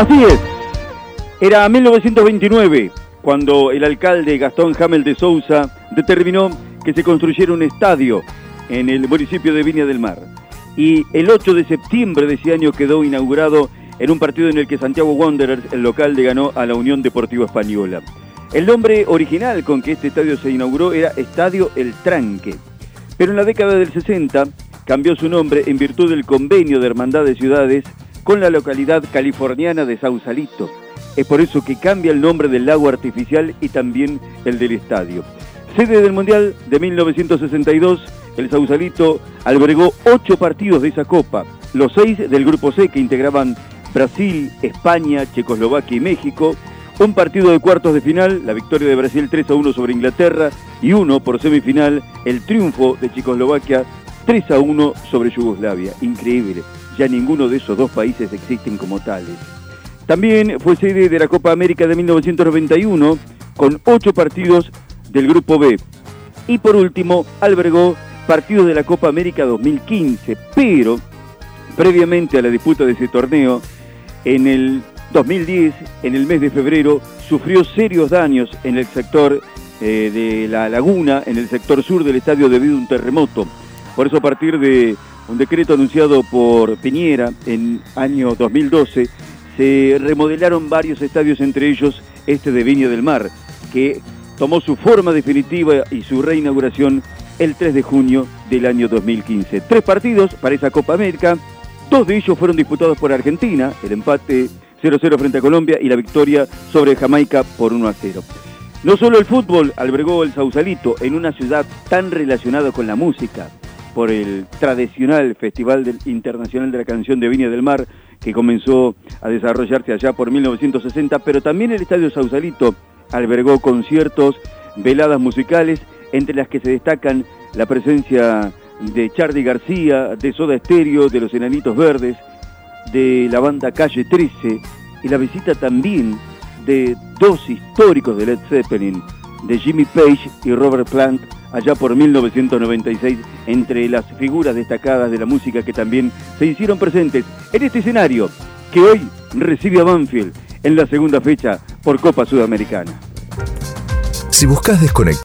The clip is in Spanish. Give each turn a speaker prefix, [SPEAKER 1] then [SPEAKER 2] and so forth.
[SPEAKER 1] Así es. Era 1929 cuando el alcalde Gastón Hamel de Sousa determinó que se construyera un estadio en el municipio de Viña del Mar. Y el 8 de septiembre de ese año quedó inaugurado en un partido en el que Santiago Wanderers, el local, le ganó a la Unión Deportiva Española. El nombre original con que este estadio se inauguró era Estadio El Tranque. Pero en la década del 60 cambió su nombre en virtud del convenio de Hermandad de Ciudades con la localidad californiana de Sausalito. Es por eso que cambia el nombre del lago artificial y también el del estadio. Sede del Mundial de 1962, el Sausalito albergó ocho partidos de esa copa, los seis del Grupo C que integraban Brasil, España, Checoslovaquia y México, un partido de cuartos de final, la victoria de Brasil 3 a 1 sobre Inglaterra, y uno por semifinal, el triunfo de Checoslovaquia 3 a 1 sobre Yugoslavia. Increíble ya ninguno de esos dos países existen como tales. También fue sede de la Copa América de 1991 con ocho partidos del Grupo B. Y por último, albergó partidos de la Copa América 2015, pero previamente a la disputa de ese torneo, en el 2010, en el mes de febrero, sufrió serios daños en el sector eh, de la laguna, en el sector sur del estadio debido a un terremoto. Por eso a partir de un decreto anunciado por Piñera en año 2012, se remodelaron varios estadios, entre ellos este de Viña del Mar, que tomó su forma definitiva y su reinauguración el 3 de junio del año 2015. Tres partidos para esa Copa América, dos de ellos fueron disputados por Argentina, el empate 0-0 frente a Colombia y la victoria sobre Jamaica por 1-0. No solo el fútbol albergó el Sausalito en una ciudad tan relacionada con la música, por el tradicional Festival Internacional de la Canción de Viña del Mar, que comenzó a desarrollarse allá por 1960, pero también el Estadio Sausalito albergó conciertos, veladas musicales, entre las que se destacan la presencia de Charlie García, de Soda Estéreo, de los Enanitos Verdes, de la banda Calle 13 y la visita también de dos históricos de Led Zeppelin, de Jimmy Page y Robert Plant, allá por 1996, entre las figuras destacadas de la música que también se hicieron presentes en este escenario que hoy recibe a Banfield en la segunda fecha por Copa Sudamericana.
[SPEAKER 2] Si buscas desconectar